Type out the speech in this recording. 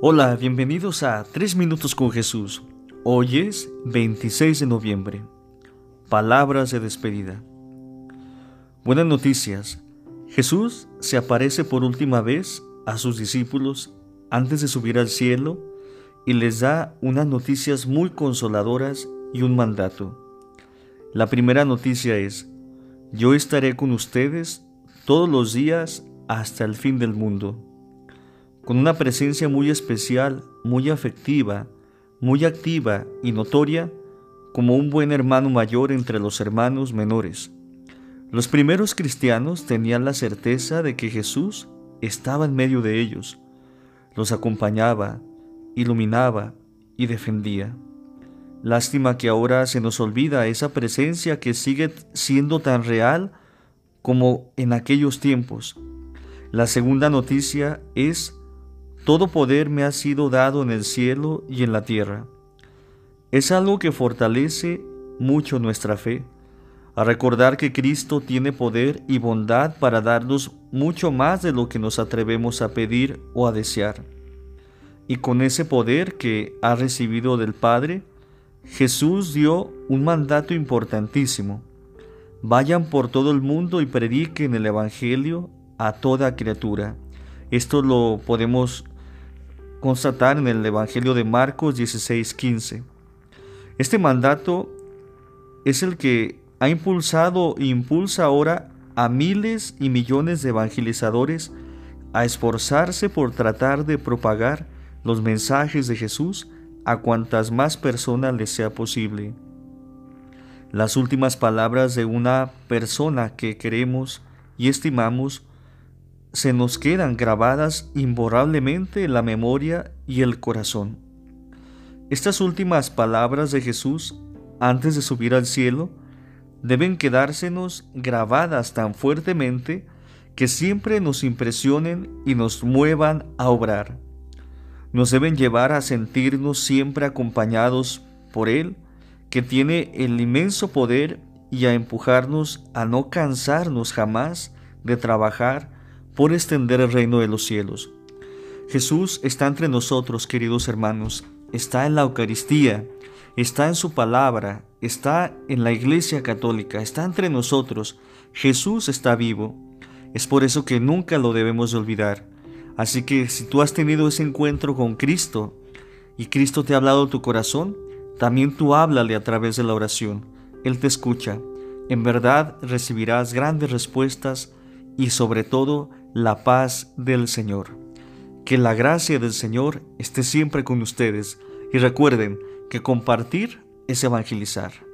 Hola, bienvenidos a 3 Minutos con Jesús. Hoy es 26 de noviembre. Palabras de despedida. Buenas noticias. Jesús se aparece por última vez a sus discípulos antes de subir al cielo y les da unas noticias muy consoladoras y un mandato. La primera noticia es, yo estaré con ustedes todos los días hasta el fin del mundo con una presencia muy especial, muy afectiva, muy activa y notoria, como un buen hermano mayor entre los hermanos menores. Los primeros cristianos tenían la certeza de que Jesús estaba en medio de ellos, los acompañaba, iluminaba y defendía. Lástima que ahora se nos olvida esa presencia que sigue siendo tan real como en aquellos tiempos. La segunda noticia es todo poder me ha sido dado en el cielo y en la tierra. Es algo que fortalece mucho nuestra fe, a recordar que Cristo tiene poder y bondad para darnos mucho más de lo que nos atrevemos a pedir o a desear. Y con ese poder que ha recibido del Padre, Jesús dio un mandato importantísimo. Vayan por todo el mundo y prediquen el Evangelio a toda criatura. Esto lo podemos constatar en el Evangelio de Marcos 16:15. Este mandato es el que ha impulsado e impulsa ahora a miles y millones de evangelizadores a esforzarse por tratar de propagar los mensajes de Jesús a cuantas más personas les sea posible. Las últimas palabras de una persona que queremos y estimamos se nos quedan grabadas imborrablemente en la memoria y el corazón. Estas últimas palabras de Jesús antes de subir al cielo deben quedársenos grabadas tan fuertemente que siempre nos impresionen y nos muevan a obrar. Nos deben llevar a sentirnos siempre acompañados por Él, que tiene el inmenso poder y a empujarnos a no cansarnos jamás de trabajar por extender el reino de los cielos. Jesús está entre nosotros, queridos hermanos, está en la Eucaristía, está en su palabra, está en la Iglesia Católica, está entre nosotros. Jesús está vivo. Es por eso que nunca lo debemos de olvidar. Así que si tú has tenido ese encuentro con Cristo y Cristo te ha hablado tu corazón, también tú háblale a través de la oración. Él te escucha. En verdad recibirás grandes respuestas y sobre todo la paz del Señor. Que la gracia del Señor esté siempre con ustedes y recuerden que compartir es evangelizar.